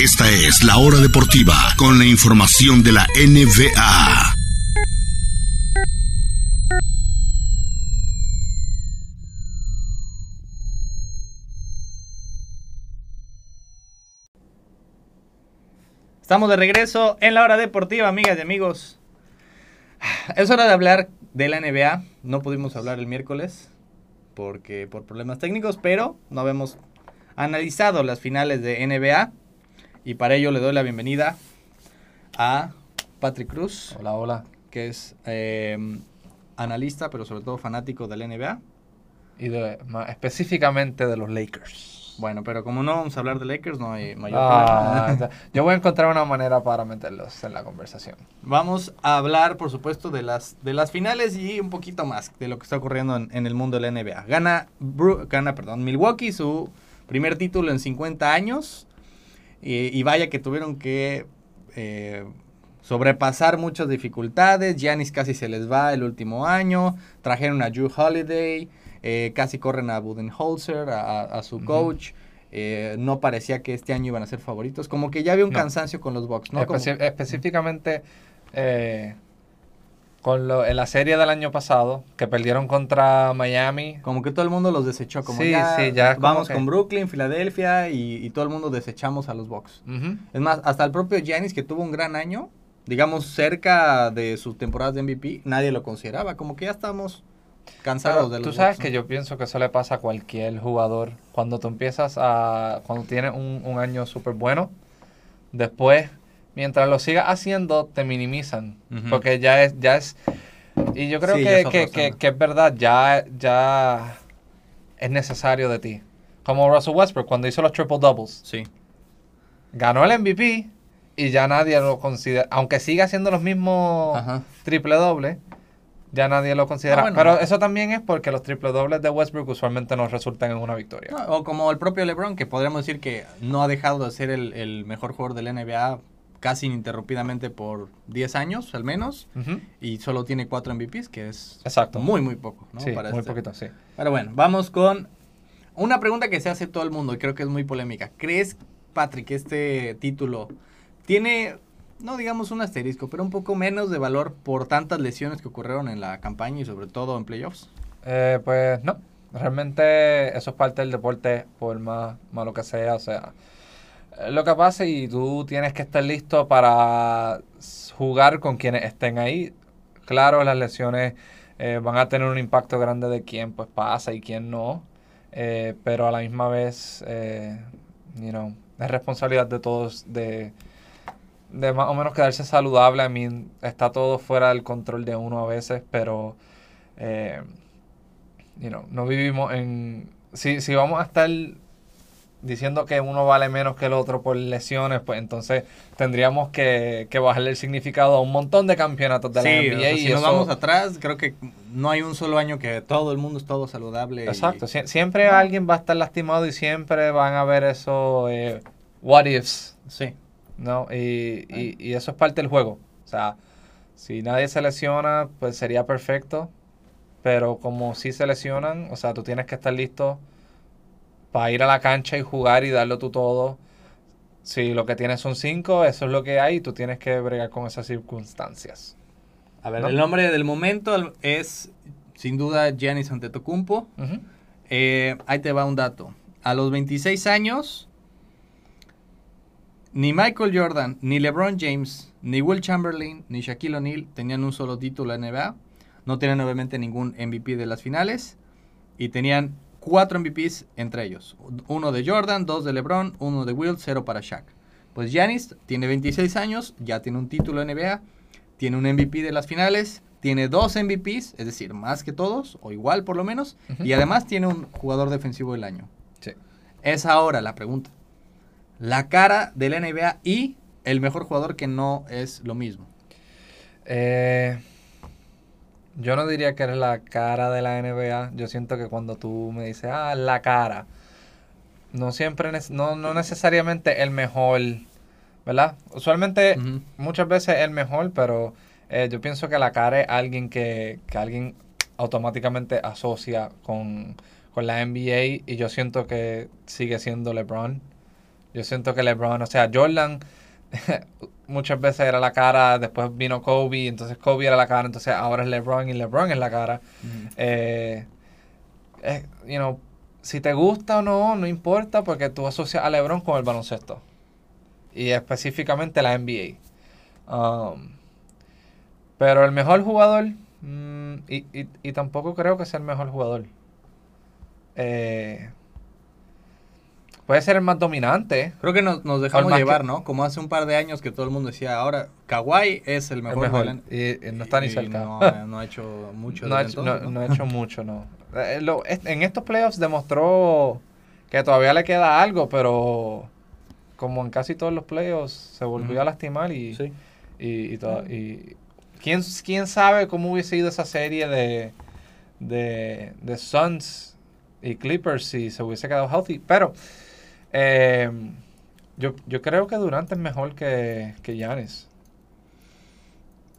Esta es la hora deportiva con la información de la NBA. Estamos de regreso en la hora deportiva, amigas y amigos. Es hora de hablar de la NBA. No pudimos hablar el miércoles porque por problemas técnicos, pero no habíamos analizado las finales de NBA y para ello le doy la bienvenida a Patrick Cruz. Hola, hola. Que es eh, analista, pero sobre todo fanático de la NBA. Y de, específicamente de los Lakers. Bueno, pero como no vamos a hablar de Lakers, no hay mayor ah, problema. Yo voy a encontrar una manera para meterlos en la conversación. Vamos a hablar, por supuesto, de las, de las finales y un poquito más de lo que está ocurriendo en, el mundo de la NBA. Gana, gana perdón, Milwaukee su primer título en 50 años. Y, vaya que tuvieron que eh, sobrepasar muchas dificultades. Giannis casi se les va el último año. Trajeron a Drew Holiday. Eh, casi corren a Budenholzer, a, su coach. Eh, no parecía que este año iban a ser favoritos. Como que ya había un cansancio con los Bucks, ¿no? Específicamente eh, con lo, en la serie del año pasado, que perdieron contra Miami. Como que todo el mundo los desechó. Como ya, vamos con Brooklyn, Filadelfia y, todo el mundo desechamos a los Bucks. Es más, hasta el propio Giannis, que tuvo un gran año, digamos cerca de sus temporadas de MVP, nadie lo consideraba. Como que ya estamos cansados de los Tú sabes que yo pienso que eso le pasa a cualquier jugador. Cuando tú empiezas a. Cuando tienes un, año súper bueno, después, mientras lo sigas haciendo, te minimizan. Porque ya es. Ya es y yo creo que, que, es verdad, ya, ya es necesario de ti. Como Russell Westbrook cuando hizo los triple doubles. Sí. Ganó el MVP y ya nadie lo considera. Aunque siga haciendo los mismos triple dobles ya nadie lo considera. Ah, Pero eso también es porque los triple dobles de Westbrook usualmente no resultan en una victoria. o como el propio LeBron, que podríamos decir que no ha dejado de ser el, mejor jugador del NBA casi ininterrumpidamente por 10 años al menos y solo tiene 4 MVPs, que es Exacto. muy, muy poco. ¿no? Sí, muy este. poquito, sí. Pero bueno, vamos con una pregunta que se hace todo el mundo y creo que es muy polémica. ¿Crees, Patrick, que este título tiene no digamos un asterisco, pero un poco menos de valor por tantas lesiones que ocurrieron en la campaña y sobre todo en playoffs? Eh, pues no, realmente eso es parte del deporte, por más malo que sea, o sea, lo que pasa y tú tienes que estar listo para jugar con quienes estén ahí. Claro, las lesiones eh, van a tener un impacto grande de quién pues pasa y quién no, pero a la misma vez, you know, es responsabilidad de todos de de más o menos quedarse saludable. A mí está todo fuera del control de uno a veces, pero eh, no vivimos en... Si, si vamos a estar diciendo que uno vale menos que el otro por lesiones, pues entonces tendríamos que, que bajarle el significado a un montón de campeonatos de la NBA. si nos vamos atrás, creo que no hay un solo año que todo el mundo es todo saludable. Exacto, siempre alguien va a estar lastimado y siempre van a haber esos eh, what ifs. Sí. ¿no? Y, y, eso es parte del juego. O sea, si nadie se lesiona, pues sería perfecto. Pero como si se lesionan, o sea, tú tienes que estar listo para ir a la cancha y jugar y darlo tú todo. Si lo que tienes son cinco, eso es lo que hay y tú tienes que bregar con esas circunstancias. A ver, el nombre del momento es sin duda Giannis Antetokounmpo. Eh, ahí te va un dato. A los 26 años, ni Michael Jordan, ni LeBron James, ni Will Chamberlain, ni Shaquille O'Neal tenían un solo título en NBA. No tenían obviamente ningún MVP de las finales. Y tenían cuatro MVPs entre ellos. Uno de Jordan, dos de LeBron, uno de Will, cero para Shaq. Pues Giannis tiene 26 años, ya tiene un título en NBA, tiene un MVP de las finales, tiene dos MVPs, es decir, más que todos, o igual por lo menos, y además tiene un jugador defensivo del año. Sí. Es ahora la pregunta la cara de la NBA y el mejor jugador que no es lo mismo? Eh, yo no diría que eres la cara de la NBA. Yo siento que cuando tú me dices, ah, la cara, no siempre, no, no necesariamente el mejor, ¿verdad? Usualmente, muchas veces el mejor, pero eh, yo pienso que la cara es alguien que, que alguien automáticamente asocia con, con la NBA y yo siento que sigue siendo LeBron. Yo siento que LeBron, o sea, Jordan muchas veces era la cara, después vino Kobe, entonces Kobe era la cara, entonces ahora es LeBron y LeBron es la cara. Eh, eh, you know, si te gusta o no, no importa porque tú asocias a LeBron con el baloncesto. Y específicamente la NBA. Um, pero el mejor jugador, mm, y, y, y tampoco creo que sea el mejor jugador. Eh, puede ser el más dominante. Creo que nos, nos dejamos el llevar, que- ¿no? Como hace un par de años que todo el mundo decía, ahora Kawhi es el El mejor. la- Y, y no está ni cerca. No, eh, no ha hecho mucho. no, ha hecho, entonces, no- ¿no? no ha hecho mucho, no. Eh, lo- en estos playoffs demostró que todavía le queda algo, pero como en casi todos los playoffs se volvió a lastimar y, Sí. y, y todo- y- ¿quién, quién sabe cómo hubiese ido esa serie de, de, de Suns y Clippers si se hubiese quedado healthy. Pero eh, yo, yo creo que Durant es mejor que, que Giannis.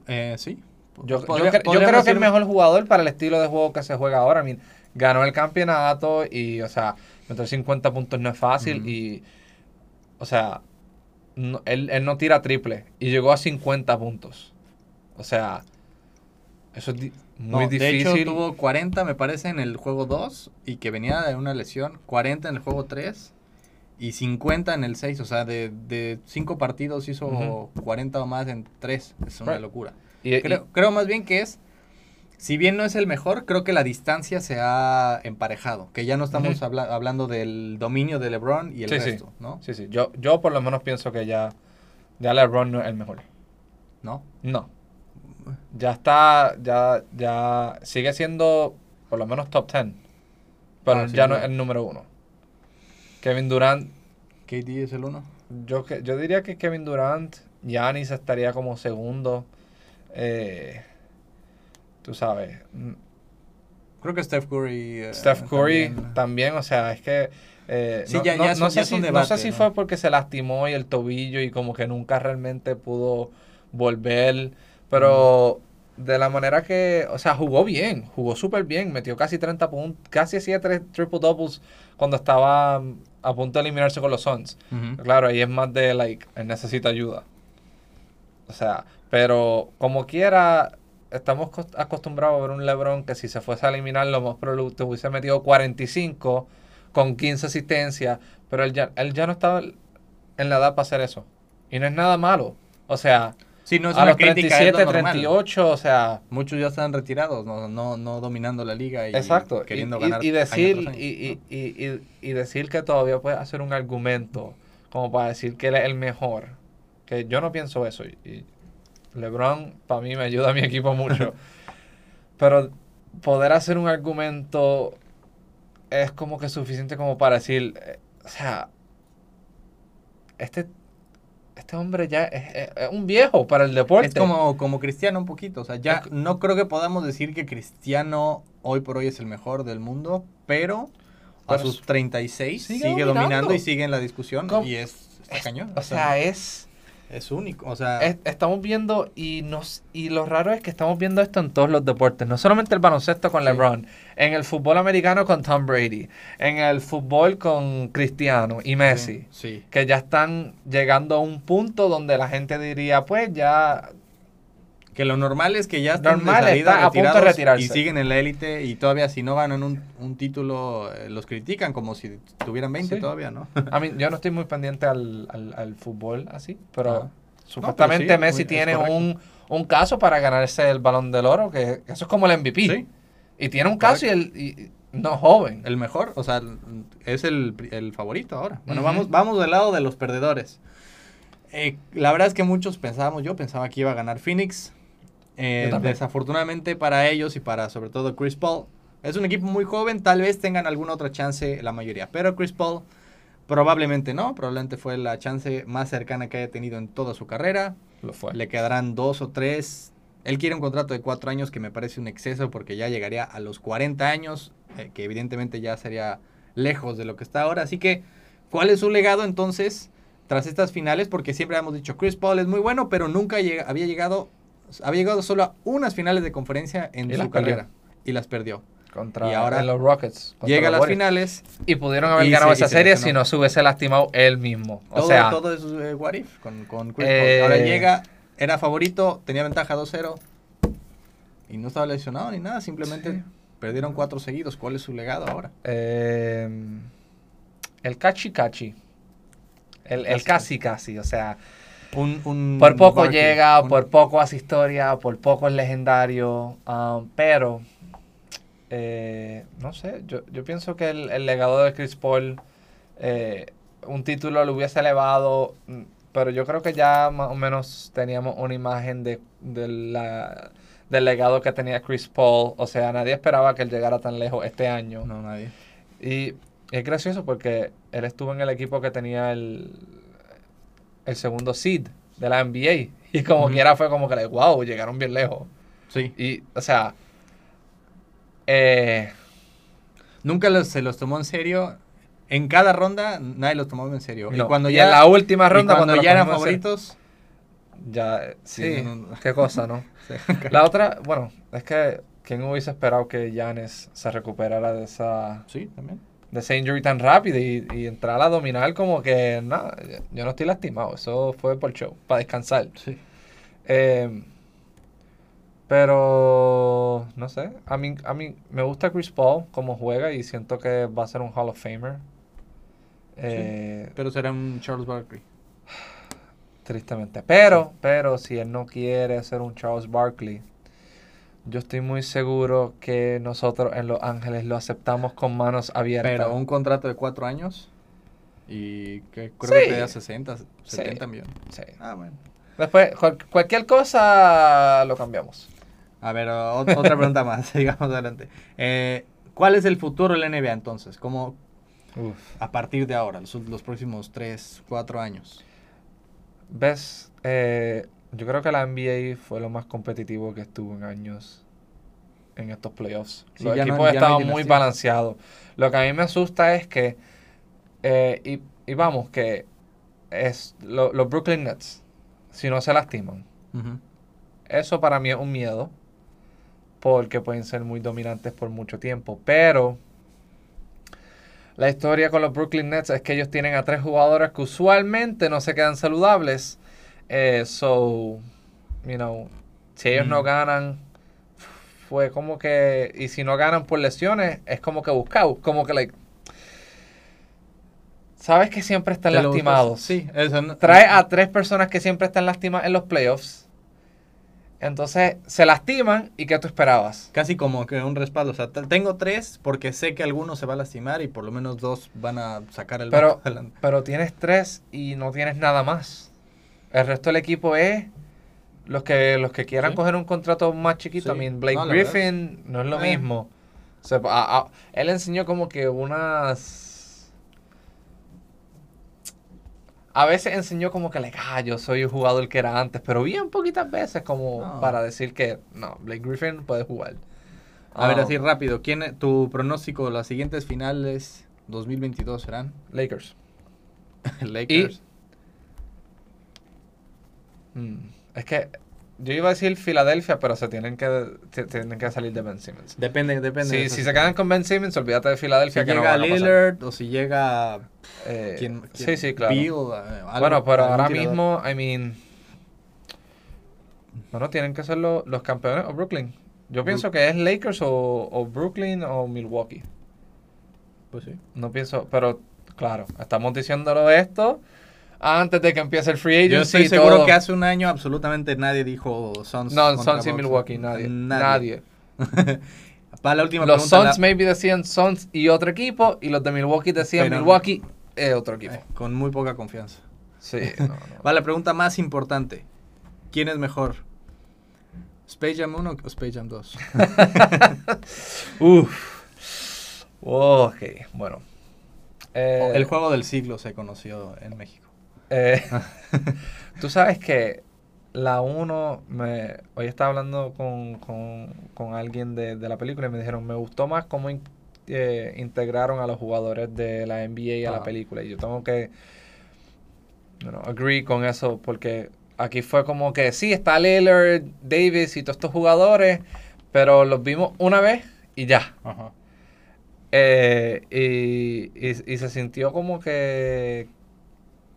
Eh, sí. Yo, yo creo que es decir- mejor jugador para el estilo de juego que se juega ahora. I mean, ganó el campeonato y, o sea, meter 50 puntos no es fácil y, o sea, no- él, él no tira triple y llegó a 50 puntos. O sea, eso es di- muy No, difícil. De hecho, tuvo 40, me parece, en el juego 2 y que venía de una lesión. 40 en el juego 3 y 50 en el 6. O sea, de 5 partidos hizo Ujú. 40 o más en 3. Es una Right. locura. Y- y- Creo, creo más bien que es, si bien no es el mejor, creo que la distancia se ha emparejado. Que ya no estamos habla- hablando del dominio de LeBron y el Sí, sí. resto, ¿no? sí, sí, yo, yo por lo menos pienso que ya, ya LeBron no es el mejor. ¿No? No. Ya está, ya, ya sigue siendo por lo menos top 10. Pero Ah, ya no es el número uno. Kevin Durant, KD es el uno. yo, yo diría que Kevin Durant, Giannis estaría como segundo. Eh, tú sabes, mm, Creo que Steph Curry. eh, Steph Curry también. también, o sea, es que... eh, Sí, no, ya- ya sé si, no sé si fue porque se lastimó y el tobillo y como que nunca realmente pudo volver, pero de la manera que, o sea, jugó bien, jugó súper bien, metió casi 30 puntos, casi hacía tres triple doubles cuando estaba mm, a punto de eliminarse con los Suns. Claro, ahí es más de, like, él necesita ayuda. O sea, pero como quiera, estamos cos- acostumbrados a ver un LeBron que si se fuese a eliminar, lo más probable hubiese metido 45 con 15 asistencias, pero él ya, él ya no estaba en la edad para hacer eso. Y no es nada malo. O sea, Sí, no es a una los crítica, es 37, lo normal. 38, o sea, Muchos ya están retirados, no, no, no dominando la liga y Exacto. Y, queriendo y- ganar. y año decir, año, y, y- y- y- y decir que todavía puedes hacer un argumento como para decir que él es el mejor. Que yo no pienso eso. Y, y LeBron, para mí, me ayuda a mi equipo mucho. Pero poder hacer un argumento es como que suficiente como para decir, eh, o sea, este, este hombre ya es, es- es un viejo para el deporte. Es como, como Cristiano un poquito, o sea, ya Es- no creo que podamos decir que Cristiano hoy por hoy es el mejor del mundo, pero a sus 36 sigue sigue, dominando. y sigue en la discusión ¿Cómo? y es, está Es- cañón. o sea, es... es único, o sea, Es- estamos viendo y nos y lo raro es que estamos viendo esto en todos los deportes, no solamente el baloncesto con Sí. LeBron, en el fútbol americano con Tom Brady, en el fútbol con Cristiano y Messi, sí. que ya están llegando a un punto donde la gente diría, pues ya Que lo normal es que ya están Normal, de salida está a punto de retirarse. y siguen en la élite y todavía si no ganan un, un título eh, los critican como si tuvieran 20 Sí. todavía, ¿no? a mí yo no estoy muy pendiente al, al- al fútbol así, pero Ajá. supuestamente pero sí, Messi muy- tiene un, un caso para ganarse el Balón del Oro, que, que eso es como el MVP. Sí. Y tiene un caso y, el, y- no joven. El mejor, o sea, es el, el favorito ahora. Bueno, vamos, vamos del lado de los perdedores. Eh, la verdad es que muchos pensábamos, yo pensaba que iba a ganar Phoenix. Eh, desafortunadamente para ellos y para sobre todo Chris Paul, es un equipo muy joven, tal vez tengan alguna otra chance la mayoría, pero Chris Paul probablemente no, probablemente fue la chance más cercana que haya tenido en toda su carrera. Lo fue. Le quedarán dos o tres. Él quiere un contrato de cuatro años que me parece un exceso porque ya llegaría a los 40 años, eh, que evidentemente ya sería lejos de lo que está ahora. Así que, ¿cuál es su legado entonces tras estas finales? Porque siempre hemos dicho, Chris Paul es muy bueno, pero nunca había llegado, había llegado solo a unas finales de conferencia en Y su perdió. carrera y las perdió. contra Y ahora los Rockets. Llega a las Warriors. finales. Y pudieron haber Y ganado se- esa se serie si no se hubiese lastimado él mismo. O todo, sea, todo es eh, what if con, con Chris Eh, Paul. Ahora llega, era favorito, tenía ventaja 2-0. Y no estaba lesionado ni nada, simplemente Sí. perdieron cuatro seguidos. ¿Cuál es su legado ahora? eh, el cachi cachi. El, el casi casi, o sea, Un, un por poco llega, un- por poco hace historia, por poco es legendario, um, pero eh, no sé, yo, yo pienso que el, el legado de Chris Paul, eh, un título lo hubiese elevado, mm, pero yo creo que ya más o menos teníamos una imagen de, de la- del legado que tenía Chris Paul, o sea, nadie esperaba que él llegara tan lejos este año. No, nadie. Y es gracioso porque él estuvo en el equipo que tenía el, el segundo seed de la NBA. Y como quiera fue como que, like, wow, llegaron bien lejos. Sí. Y, o sea, eh, Nunca los- se los tomó en serio. En cada ronda nadie los tomó en serio. no. Y cuando Y ya, en la última ronda, cuando cuando, ya eran favoritos. Ya, sí, Sí, no, no. qué cosa, ¿no? La otra, bueno, es que ¿quién hubiese esperado que Giannis se recuperara de esa Sí, también. De esa injury tan rápido y, y entrar a dominar como que, nada, yo no estoy lastimado, eso fue por show, para descansar. Sí. Eh, pero no sé, a mí, a mí me gusta Chris Paul como juega y siento que va a ser un Hall of Famer. Eh, Pero será un Charles Barkley. Tristemente. Pero, pero si él no quiere ser un Charles Barkley, yo estoy muy seguro que nosotros en Los Ángeles lo aceptamos con manos abiertas. Pero un contrato de cuatro años. Y que creo Sí. que pedía 60, 70 millones. Sí. Ah, bueno. Después, cual- cualquier cosa lo cambiamos. A ver, o- otra pregunta más, sigamos adelante. Eh, ¿Cuál es el futuro de la NBA entonces? ¿Cómo a partir de ahora, los, los próximos 3, 4 años? ¿Ves? Eh, yo creo que la NBA fue lo más competitivo que estuvo en años en estos playoffs. Sí, Los no- equipos no estaban muy balanceados. Lo que a mí me asusta es que, eh, y, y vamos, que es lo- los Brooklyn Nets, si no se lastiman, eso para mí es un miedo, porque pueden ser muy dominantes por mucho tiempo. Pero la historia con los Brooklyn Nets es que ellos tienen a tres jugadores que usualmente no se quedan saludables. Eh, so, you know, si ellos no Mm. ganan, fue como que. Y si no ganan por lesiones, es como que buscado. Como que, like. Sabes que siempre están lastimados. Sí, eso no- Trae a tres personas que siempre están lastimadas en los playoffs. Entonces se lastiman y ¿qué tú esperabas? Casi como que un respaldo. O sea, te- tengo tres porque sé que alguno se va a lastimar y por lo menos dos van a sacar el Pero, pero tienes tres y no tienes nada más. El resto del equipo es los que los que quieran Sí. coger un contrato más chiquito. Sí. I mean, Blake No. Griffin no es lo Eh. mismo. O sea, a- a- él enseñó como que unas... A veces enseñó como que, like, ah, yo soy el jugador que era antes, pero bien poquitas veces como No. para decir que, no, Blake Griffin puede jugar. A ver, así rápido. ¿quién, ¿Tu pronóstico de las siguientes finales 2022 serán? Lakers. Lakers. Mm, Es que yo iba a decir Filadelfia, pero se tienen que, se tienen que salir de Ben Simmons. Depende, depende. de Si, si se quedan con Ben Simmons, olvídate de Si Filadelfia. que no llega pasar. Lillard o si llega... Eh, ¿quién- sí, quién? sí, claro. Beal, eh, algo- bueno, pero ahora tirador. mismo, I mean. Bueno, tienen que ser lo- los campeones o Brooklyn. Yo pienso que es Lakers o, o Brooklyn o Milwaukee. Pues sí. No pienso, pero claro, estamos diciéndolo esto antes de que empiece el free agency. Yo estoy y seguro todo. que hace un año absolutamente nadie dijo Suns. No, Suns y. Milwaukee, nadie. Nadie. Para la última Los pregunta. Suns la- maybe decían Suns y otro equipo, y los de Milwaukee decían Pero- Milwaukee eh, otro equipo. eh, con muy poca confianza. Sí, no, la pregunta más importante. ¿Quién es mejor? ¿Space Jam 1 o Space Jam 2? Uf. Ok, bueno. Eh, El juego del siglo se conoció en México. Eh, Tú sabes que la 1, me, hoy estaba hablando con, con- con alguien de, de la película y me dijeron, me gustó más cómo in- eh, integraron a los jugadores de la NBA a la Ajá. película. Y yo tengo que, you know, agree con eso porque aquí fue como que sí, está Lillard, Davis y todos estos jugadores, pero los vimos una vez y ya. Ajá. Eh, y, y- y se sintió como que,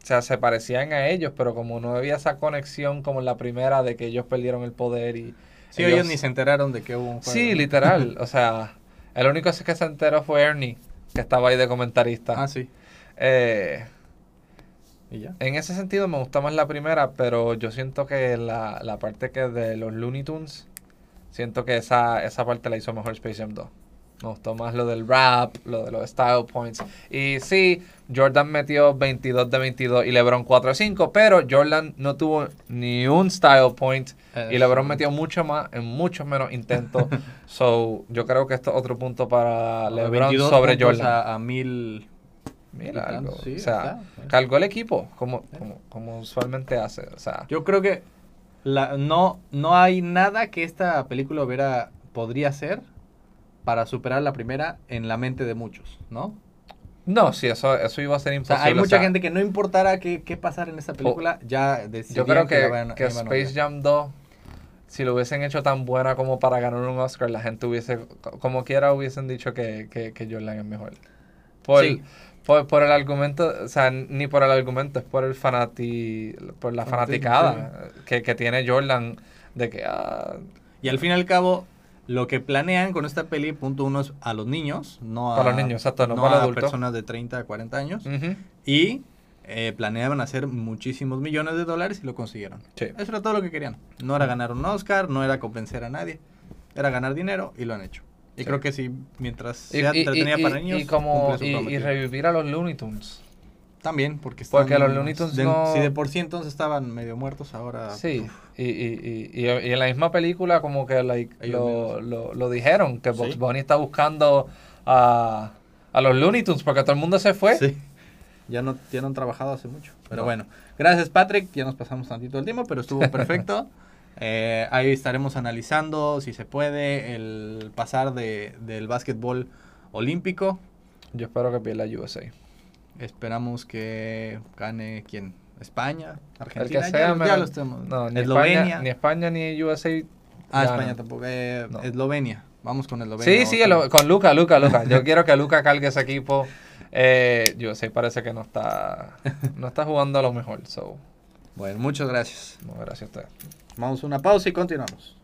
o sea, se parecían a ellos, pero como no había esa conexión como en la primera de que ellos perdieron el poder y... Sí, ellos ni se enteraron de que hubo un juego. Sí, literal, o sea, el único que se enteró fue Ernie, que estaba ahí de comentarista. Ah, sí. Eh, Y ya. en ese sentido me gusta más la primera, pero yo siento que la, la parte que de los Looney Tunes, siento que esa, esa parte la hizo mejor Space Jam 2. Me gustó más lo del rap, lo de los style points. Y sí, Jordan metió 22 de 22 y LeBron 4 de 5, pero Jordan no tuvo ni un style point y LeBron metió mucho más en muchos menos intentos. so, yo creo que esto es otro punto para LeBron 22 sobre Jordan. A, a mil. Mira, algo. sí, o sea, está, cargó el equipo como, como, como usualmente hace. O sea, Yo creo que la, no, no hay nada que esta película hubiera, podría hacer para superar la primera en la mente de muchos, ¿no? no, sí, eso, eso iba a ser O imposible. sea, hay o mucha sea, gente que no importara qué, qué pasara en esta película, ya Yo decidían creo que, van- que a Space. Jam 2, si lo hubiesen hecho tan buena como para ganar un Oscar, la gente hubiese, co- como quiera, hubiesen dicho que, que, que Jordan es mejor. Por, Sí. por, por el argumento, o sea, ni por el argumento, es por el fanati, por la fanaticada que, que tiene Jordan de que, ah, Y al fin y al cabo, lo que planean con esta peli, punto uno, es a los niños, no a, Para los niños, exacto, no no para los a personas de 30 a 40 años. Y eh, planeaban hacer muchísimos millones de dólares y lo consiguieron. sí. Eso era todo lo que querían. No era ganar un Oscar, no era convencer a nadie. Era ganar dinero y lo han hecho. Y Sí. creo que sí, mientras sea y- entretenida y- para niños, y como y, revivir a los Looney Tunes. También, porque Porque están- los Looney Tunes de- no- Si de por sí entonces estaban medio muertos, ahora... Sí, y, y, y, y, y en la misma película como que like, lo, lo, lo dijeron, que Bugs Sí. Bunny está buscando a, a los Looney Tunes porque todo el mundo se fue. Sí. Ya no, ya no han trabajado hace mucho. Pero No. bueno, gracias Patrick. Ya nos pasamos tantito el tiempo, pero estuvo perfecto. Eh, ahí estaremos analizando, si se puede, el pasar de, del básquetbol olímpico. Yo espero que pierda USA. Esperamos que gane quién? España, El Argentina. ya, sea, ya menos- lo estamos. No, ni Eslovenia. España, ni España ni USA. ah. España tampoco. eh, No. Eslovenia. Vamos con Eslovenia. Sí, sí, el- con Luca, Luca, Luca. Yo quiero que Luca cargue ese equipo. Eh, USA parece que no está, no está jugando a lo mejor. So, Bueno, muchas gracias. no, gracias a ustedes. Vamos a una pausa y continuamos.